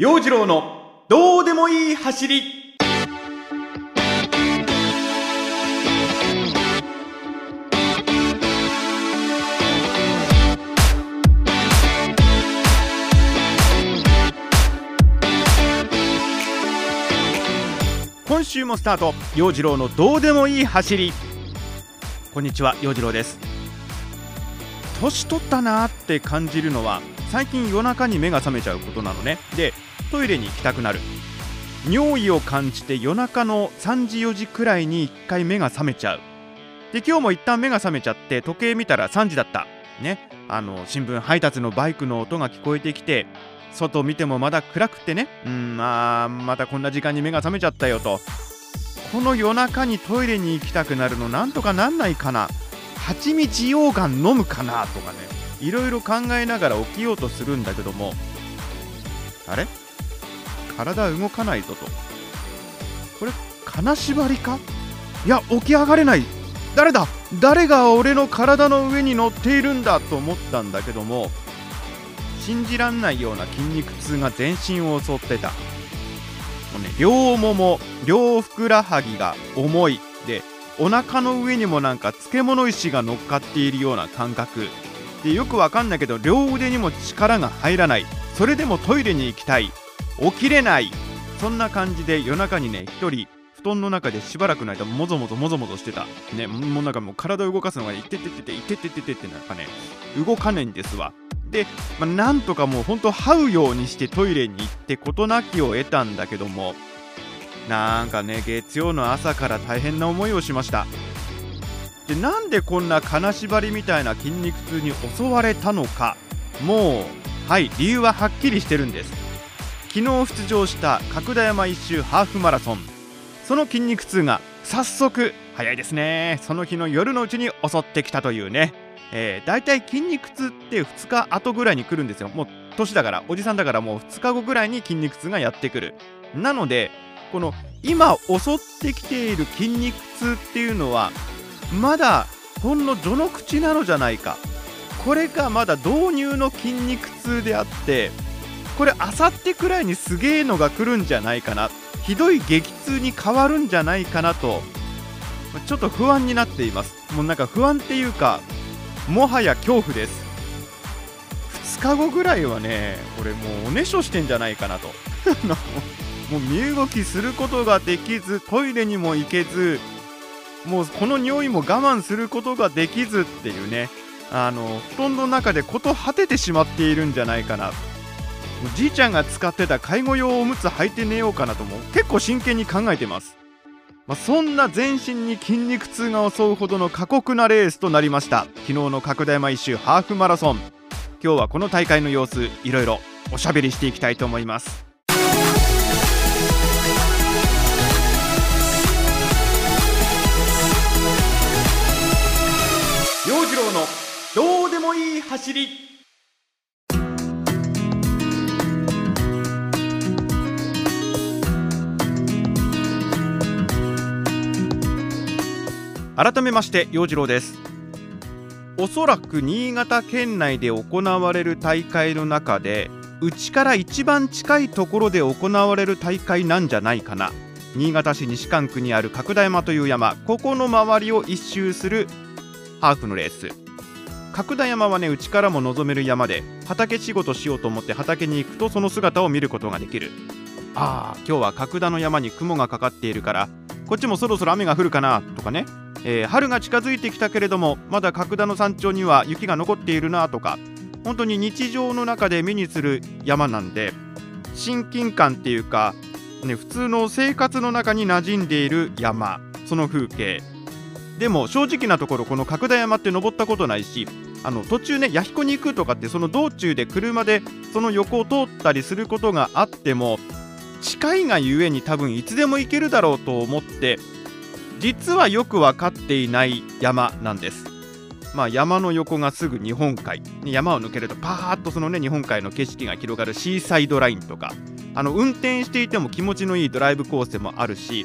陽次郎のどうでもいい走り。今週もスタート。陽次郎のどうでもいい走り。こんにちは陽次郎です。年取ったなーって感じるのは最近夜中に目が覚めちゃうことなのね。でトイレに行きたくなる。尿意を感じて夜中の3時4時くらいに1回目が覚めちゃう。で今日も一旦目が覚めちゃって時計見たら3時だった。ね。あの新聞配達のバイクの音が聞こえてきて外見てもまだ暗くてね。うんまあまたこんな時間に目が覚めちゃったよと。この夜中にトイレに行きたくなるのなんとかなんないかな。蜂蜜溶岩飲むかなとかね。いろいろ考えながら起きようとするんだけども。あれ？体動かないぞと。これ金縛りか？いや起き上がれない。誰だ？誰が俺の体の上に乗っているんだと思ったんだけども信じらんないような筋肉痛が全身を襲ってた。もうね両もも両ふくらはぎが重いでお腹の上にもなんか漬物石が乗っかっているような感覚。でよくわかんないけど両腕にも力が入らない。それでもトイレに行きたい。起きれない。そんな感じで夜中にね一人布団の中でしばらくの間もぞもぞもぞもぞしてた。ねもうなんかもう体を動かすのがいってってっていっててててなんかね動かないんですわ。で、まあ、なんとかもうほんと這うようにしてトイレに行って事なきを得たんだけどもなんかね月曜の朝から大変な思いをしました。でなんでこんな金縛りみたいな筋肉痛に襲われたのか。もうはい理由ははっきりしてるんです。昨日出場した角田山一周ハーフマラソン。その筋肉痛が早速早いですね。その日の夜のうちに襲ってきたというね。えー、大体筋肉痛って2日後ぐらいに来るんですよ。もう年だからおじさんだからもう2日後ぐらいに筋肉痛がやってくる。なのでこの今襲ってきている筋肉痛っていうのはまだほんの序の口なのじゃないか。これがまだ導入の筋肉痛であってこれあさってくらいにすげえのが来るんじゃないかな。ひどい激痛に変わるんじゃないかなと。ちょっと不安になっています。もうなんか不安っていうかもはや恐怖です。2日後ぐらいはねこれもうおねしょしてんじゃないかなと。もう身動きすることができずトイレにも行けずもうこの匂いも我慢することができずっていうね。あの布団の中でこと果ててしまっているんじゃないかな。じいちゃんが使ってた介護用おむつ履いて寝ようかなとも結構真剣に考えてます。まあ、そんな全身に筋肉痛が襲うほどの過酷なレースとなりました。昨日の角田山一周ハーフマラソン。今日はこの大会の様子いろいろおしゃべりしていきたいと思います。陽次郎のどうでもいい走り。改めまして陽次郎です。おそらく新潟県内で行われる大会の中でうちから一番近いところで行われる大会なんじゃないかな。新潟市西蒲区にある角田山という山。ここの周りを一周するハーフのレース。角田山はねうちからも望める山で畑仕事しようと思って畑に行くとその姿を見ることができる。ああ今日は角田の山に雲がかかっているからこっちもそろそろ雨が降るかなとかね。えー、春が近づいてきたけれどもまだ角田の山頂には雪が残っているなとか本当に日常の中で目にする山なんで親近感っていうか、ね、普通の生活の中に馴染んでいる山その風景。でも正直なところこの角田山って登ったことないしあの途中ね弥彦に行くとかってその道中で車でその横を通ったりすることがあっても近いがゆえに多分いつでも行けるだろうと思って実はよく分かっていない山なんです。まあ、山の横がすぐ日本海。山を抜けるとパーッとそのね日本海の景色が広がるシーサイドラインとか。あの運転していても気持ちのいいドライブコースもあるし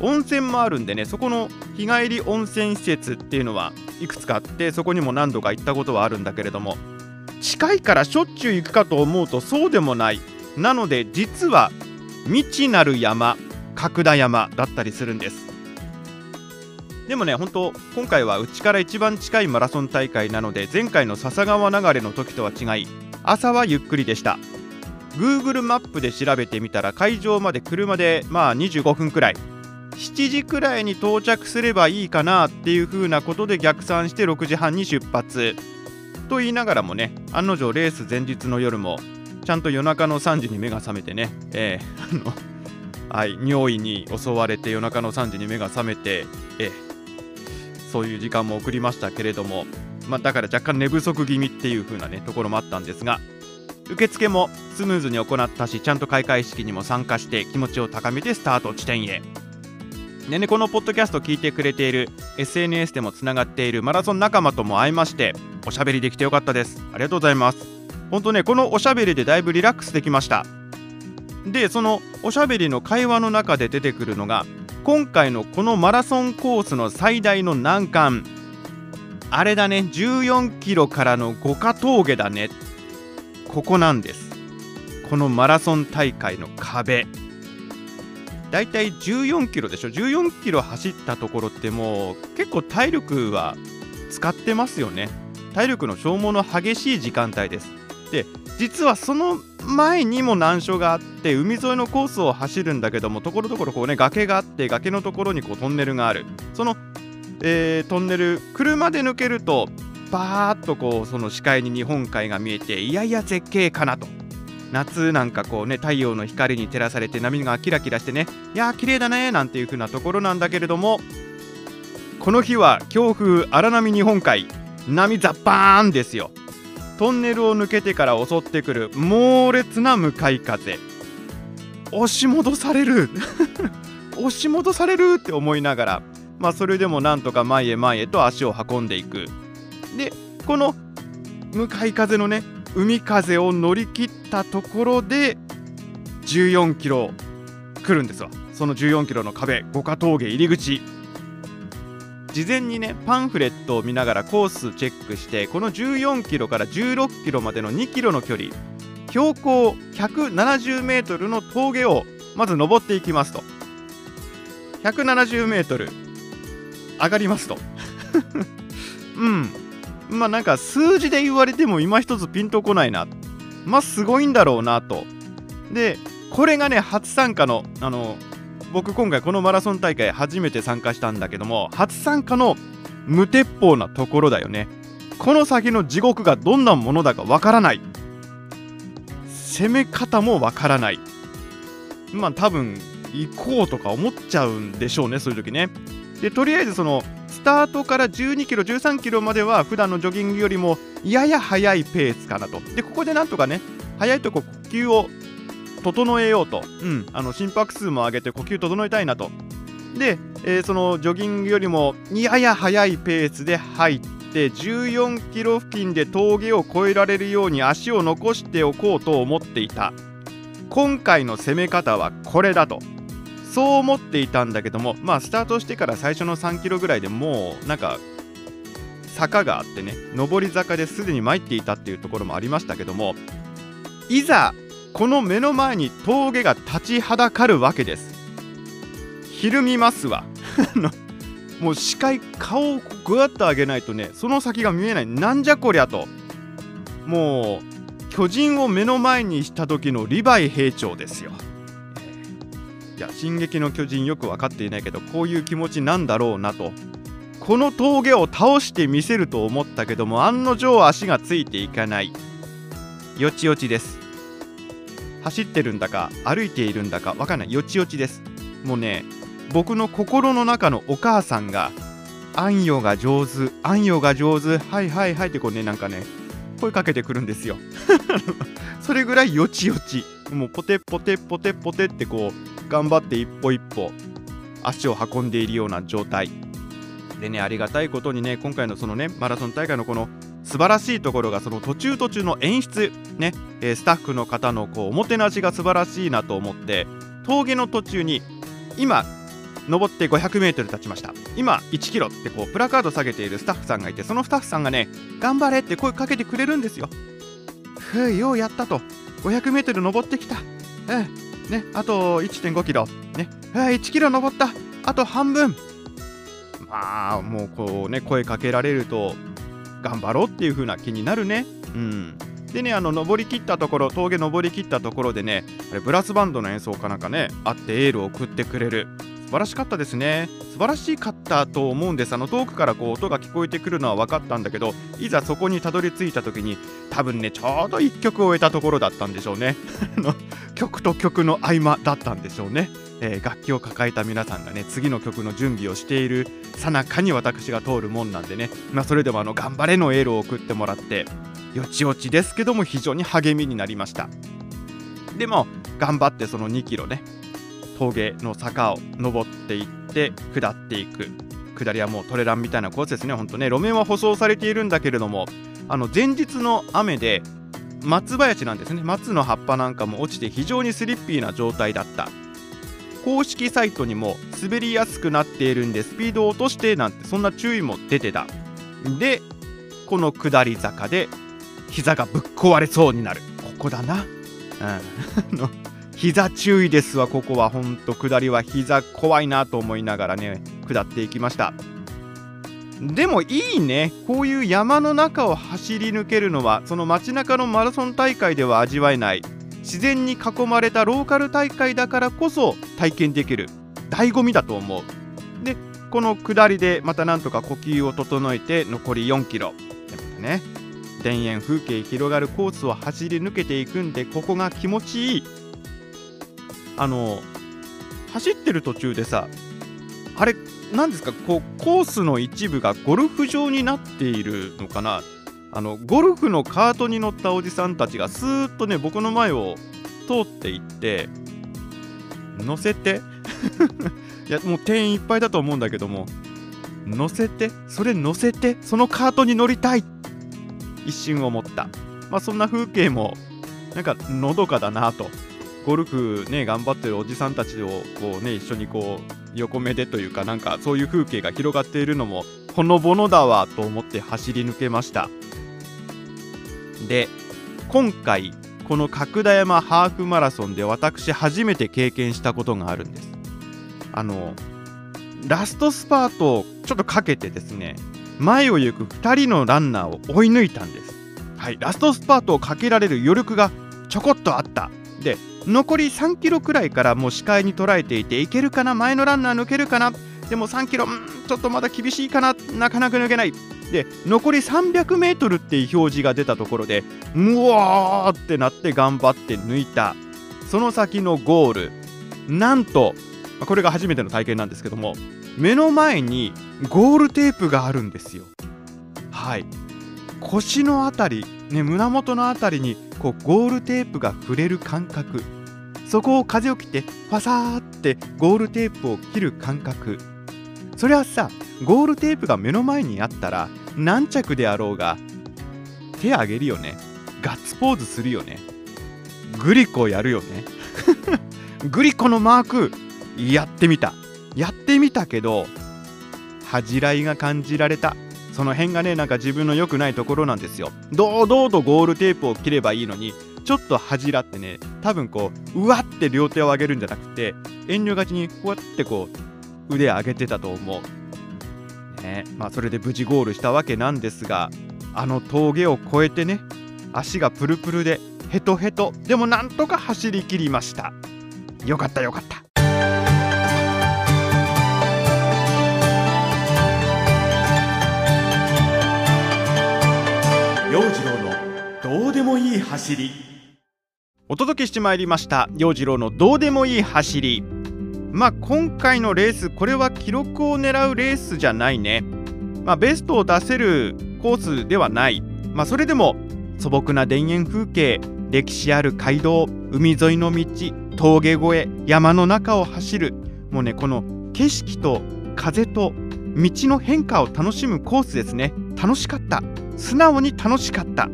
温泉もあるんでねそこの日帰り温泉施設っていうのはいくつかあってそこにも何度か行ったことはあるんだけれども近いからしょっちゅう行くかと思うとそうでもない。なので実は未知なる山角田山だったりするんです。でもね本当今回はうちから一番近いマラソン大会なので前回の笹川流れの時とは違い朝はゆっくりでした。Google マップで調べてみたら会場まで車でまあ25分くらい。7時くらいに到着すればいいかなっていう風なことで逆算して6時半に出発。と言いながらもね案の定レース前日の夜もちゃんと夜中の3時に目が覚めてね、えー、あのはい、尿意に襲われて夜中の3時に目が覚めて、えー、そういう時間も送りましたけれども、まあ、だから若干寝不足気味っていう風なねところもあったんですが受付もスムーズに行ったしちゃんと開会式にも参加して気持ちを高めてスタート地点へ。でねこのポッドキャスト聞いてくれている SNS でもつながっているマラソン仲間とも会いましておしゃべりできてよかったです。ありがとうございます。本当ねこのおしゃべりでだいぶリラックスできました。でそのおしゃべりの会話の中で出てくるのが今回のこのマラソンコースの最大の難関。あれだね。14キロからの五花峠だね。ここなんです。このマラソン大会の壁。だいたい14キロでしょ。14キロ走ったところってもう結構体力は使ってますよね。体力の消耗の激しい時間帯です。で実はその前にも難所があって海沿いのコースを走るんだけどもところどころこうね崖があって崖のところにこうトンネルがある。その、えー、トンネル車で抜けるとバーッとこうその視界に日本海が見えていやいや絶景かなと。夏なんかこうね太陽の光に照らされて波がキラキラしてねいやー綺麗だねなんていう風なところなんだけれどもこの日は強風荒波日本海波ザッパーンですよ。トンネルを抜けてから襲ってくる猛烈な向かい風。押し戻される。押し戻されるって思いながらまあそれでもなんとか前へ前へと足を運んでいく。でこの向かい風のね海風を乗り切ったところで14キロ来るんですわ。その14キロの壁五花峠入り口。事前にねパンフレットを見ながらコースチェックしてこの14キロから16キロまでの2キロの距離標高170メートルの峠をまず登っていきますと。170メートル上がりますと。うん。まあなんか数字で言われても今一つピンとこないな。まあすごいんだろうなと。でこれがね初参加のあの僕今回このマラソン大会初めて参加したんだけども初参加の無鉄砲なところだよね。この先の地獄がどんなものだかわからない。攻め方もわからない。まあ多分行こうとか思っちゃうんでしょうねそういう時ね。でとりあえずそのスタートから12キロ13キロまでは普段のジョギングよりもやや速いペースかなと。でここでなんとかね速いとこ呼吸を整えようと、うん、あの心拍数も上げて呼吸整えたいなと。で、えー、そのジョギングよりもやや速いペースで入って14キロ付近で峠を越えられるように足を残しておこうと思っていた。今回の攻め方はこれだと。そう思っていたんだけどもまあスタートしてから最初の3キロぐらいでもうなんか坂があってね上り坂ですでに参っていたっていうところもありましたけどもいざこの目の前に峠が立ちはだかるわけです。ひるみますわ。もう視界顔をぐわっと上げないとねその先が見えない。なんじゃこりゃと。もう巨人を目の前にした時のリヴァイ兵長ですよ。いや「進撃の巨人」よく分かっていないけどこういう気持ちなんだろうなと。この峠を倒してみせると思ったけども案の定足がついていかない。よちよちです。走ってるんだか歩いているんだか分かんない。よちよちです。もうね僕の心の中のお母さんが「あんよが上手あんよが上手はいはいはい」ってこうねなんかね声かけてくるんですよ。それぐらいよちよち。もうポテポテポテポテってこう頑張って一歩一歩足を運んでいるような状態。でねありがたいことにね今回のそのねマラソン大会のこの素晴らしいところがその途中途中の演出ね、えー、スタッフの方のこうおもてなしが素晴らしいなと思って峠の途中に今登って 500m 経ちました。今1キロってこうプラカード下げているスタッフさんがいてそのスタッフさんがね頑張れって声かけてくれるんですよ。ふうようやったと。500m 登ってきた、ええね、あと1.5キロ、ね、え1キロ登った。あと半分。まあもうこうね声かけられると頑張ろうっていう風な気になるね。うん。でねあの登りきったところ峠登りきったところでねあれブラスバンドの演奏かなんかねあってエールを送ってくれる。晴らしかったですね。素晴らしかったと思うんです。あの遠くからこう音が聞こえてくるのは分かったんだけどいざそこにたどり着いた時に多分ねちょうど1曲を終えたところだったんでしょうね。曲と曲の合間だったんでしょうね、えー、楽器を抱えた皆さんがね次の曲の準備をしているさなかに私が通るもんなんでね、まあ、それでもあの頑張れのエールを送ってもらってよちよちですけども非常に励みになりました。でも頑張ってその2キロね峠の坂を登っていって下っていく。下りはもうトレランみたいなコースですねほんとね。路面は舗装されているんだけれどもあの前日の雨で松林なんですね。松の葉っぱなんかも落ちて非常にスリッピーな状態だった。公式サイトにも滑りやすくなっているんでスピードを落としてなんてそんな注意も出てた。でこの下り坂で膝がぶっ壊れそうになる。ここだな。うん。膝注意ですわここは。ほんと下りは膝怖いなと思いながらね下っていきました。でもいいね。こういう山の中を走り抜けるのはその街中のマラソン大会では味わえない。自然に囲まれたローカル大会だからこそ体験できる。醍醐味だと思う。でこの下りでまたなんとか呼吸を整えて残り4キロ。ね田園風景広がるコースを走り抜けていくんでここが気持ちいい。あの走ってる途中でさあれ何ですかこうコースの一部がゴルフ場になっているのかな。あのゴルフのカートに乗ったおじさんたちがスーッとね僕の前を通っていって乗せて いやもう店員いっぱいだと思うんだけども乗せてそれ乗せてそのカートに乗りたい。一瞬思った。まあそんな風景もなんかのどかだなと。ゴルフね頑張ってるおじさんたちをこうね一緒にこう横目でというかなんかそういう風景が広がっているのもほのぼのだわと思って走り抜けました。で今回この角田山ハーフマラソンで私初めて経験したことがあるんです。あのラストスパートをちょっとかけてですね前を行く2人のランナーを追い抜いたんです。はいラストスパートをかけられる余力がちょこっとあった。で残り3キロくらいからもう視界に捉えていていけるかな？前のランナー抜けるかな？でも3キロちょっとまだ厳しいかな？なかなか抜けない。で残り300メートルっていう表示が出たところでうわーってなって頑張って抜いた。その先のゴール。なんとこれが初めての体験なんですけども目の前にゴールテープがあるんですよ。はい。腰の辺り、ね、胸元の辺りにこうゴールテープが触れる感覚。そこを風を切ってファサーってゴールテープを切る感覚。それはさゴールテープが目の前にあったら何着であろうが手あげるよね。ガッツポーズするよね。グリコやるよね。グリコのマークやってみた。やってみたけど恥じらいが感じられた。その辺がねなんか自分の良くないところなんですよ。堂々とゴールテープを切ればいいのにちょっと恥じらってね多分こううわって両手を上げるんじゃなくて遠慮がちにこうやってこう腕上げてたと思う。ねまあそれで無事ゴールしたわけなんですがあの峠を越えてね足がプルプルでヘトヘトでもなんとか走りきりました。よかったよかった。陽次郎のどうでもいい走り。お届けしてまいりました陽次郎のどうでもいい走り。まあ今回のレースこれは記録を狙うレースじゃないね。まあベストを出せるコースではない。まあそれでも素朴な田園風景歴史ある街道海沿いの道峠越え山の中を走る。もうねこの景色と風と道の変化を楽しむコースですね。楽しかった。素直に楽しかった。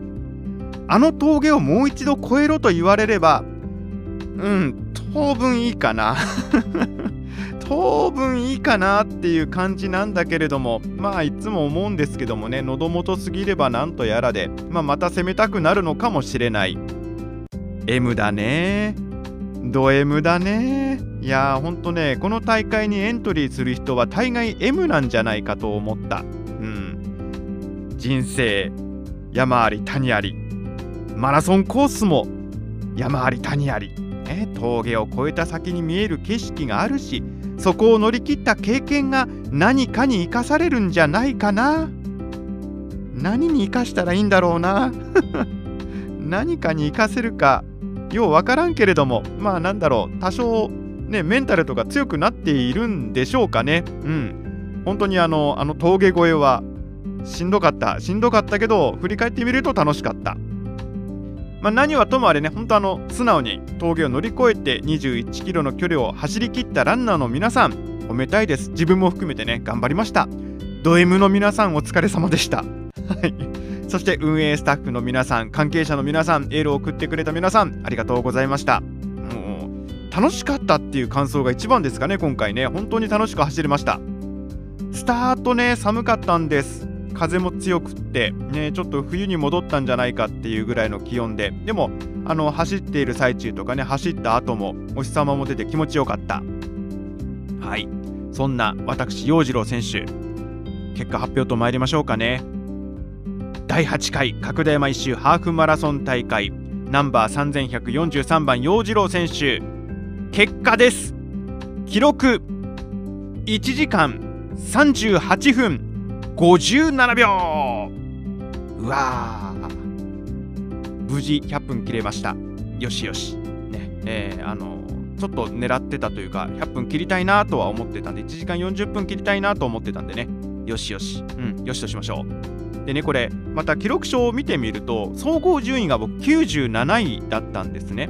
あの峠をもう一度越えろと言われればうん当分いいかな。当分いいかなっていう感じなんだけれどもまあいつも思うんですけどもね喉元すぎればなんとやらで、まあ、また攻めたくなるのかもしれない。M だね。ド M だね。いやーほんとねこの大会にエントリーする人は大概 M なんじゃないかと思った。人生山あり谷あり。マラソンコースも山あり谷あり、ね、峠を越えた先に見える景色があるしそこを乗り切った経験が何かに生かされるんじゃないかな。何に生かしたらいいんだろうな。何かに生かせるかようわからんけれどもまあなんだろう。多少ねメンタルとか強くなっているんでしょうかね。うん。本当にあのあの峠越えはしんどかったしんどかったけど振り返ってみると楽しかったまあ、何はともあれね、本当あの素直に峠を乗り越えて21キロの距離を走り切ったランナーの皆さん、褒めたいです。自分も含めてね、頑張りました。ド M の皆さん、お疲れ様でした。そして運営スタッフの皆さん、関係者の皆さん、エールを送ってくれた皆さん、ありがとうございました。もう楽しかったっていう感想が一番ですかね、今回ね。本当に楽しく走れました。スタートね、寒かったんです。風も強くって、ね、ちょっと冬に戻ったんじゃないかっていうぐらいの気温ででもあの走っている最中とかね走った後もお日様も出て気持ちよかった。はい。そんな私陽次郎選手。結果発表と参りましょうかね。第8回角田山一周ハーフマラソン大会。ナンバー3143番陽次郎選手。結果です。記録1時間38分。57秒。うわ無事100分切れました。よしよし。ねえー、あのちょっと狙ってたというか100分切りたいなとは思ってたんで1時間40分切りたいなと思ってたんでね。よしよし。うんよしとしましょう。でねこれまた記録書を見てみると総合順位が僕97位だったんですね。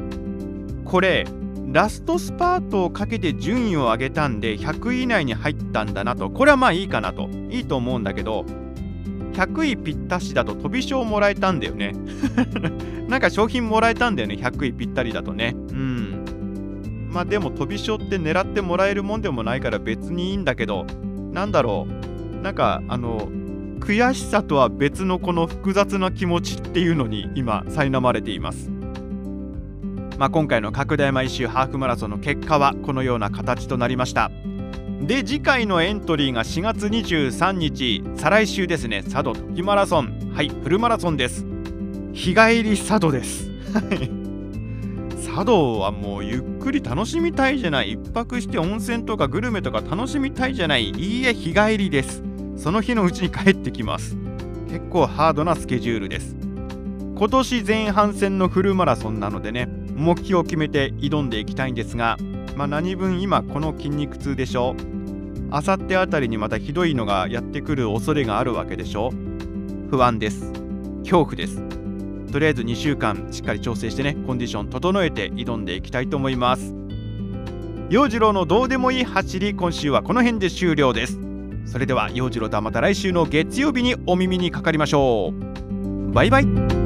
これラストスパートをかけて順位を上げたんで100位以内に入ったんだなと。これはまあいいかなと。いいと思うんだけど100位ぴったしだと飛び賞もらえたんだよね。なんか商品もらえたんだよね。100位ぴったりだとね。うん。まあでも飛び賞って狙ってもらえるもんでもないから別にいいんだけどなんだろう。なんかあの悔しさとは別のこの複雑な気持ちっていうのに今苛まれています。まあ、今回の角田山一周ハーフマラソンの結果はこのような形となりました。で次回のエントリーが4月23日再来週ですね。佐渡時マラソン。はいフルマラソンです。日帰り佐渡です。佐渡はもうゆっくり楽しみたいじゃない。1泊して温泉とかグルメとか楽しみたいじゃない。いいえ日帰りです。その日のうちに帰ってきます。結構ハードなスケジュールです。今年前半戦のフルマラソンなのでね。目標を決めて挑んでいきたいんですが、まあ、何分今この筋肉痛でしょあさってあたりにまたひどいのがやってくる恐れがあるわけでしょ不安です。恐怖です。とりあえず2週間しっかり調整してねコンディション整えて挑んでいきたいと思います。陽次郎のどうでもいい走り今週はこの辺で終了です。それでは陽次郎とはまた来週の月曜日にお耳にかかりましょう。バイバイ。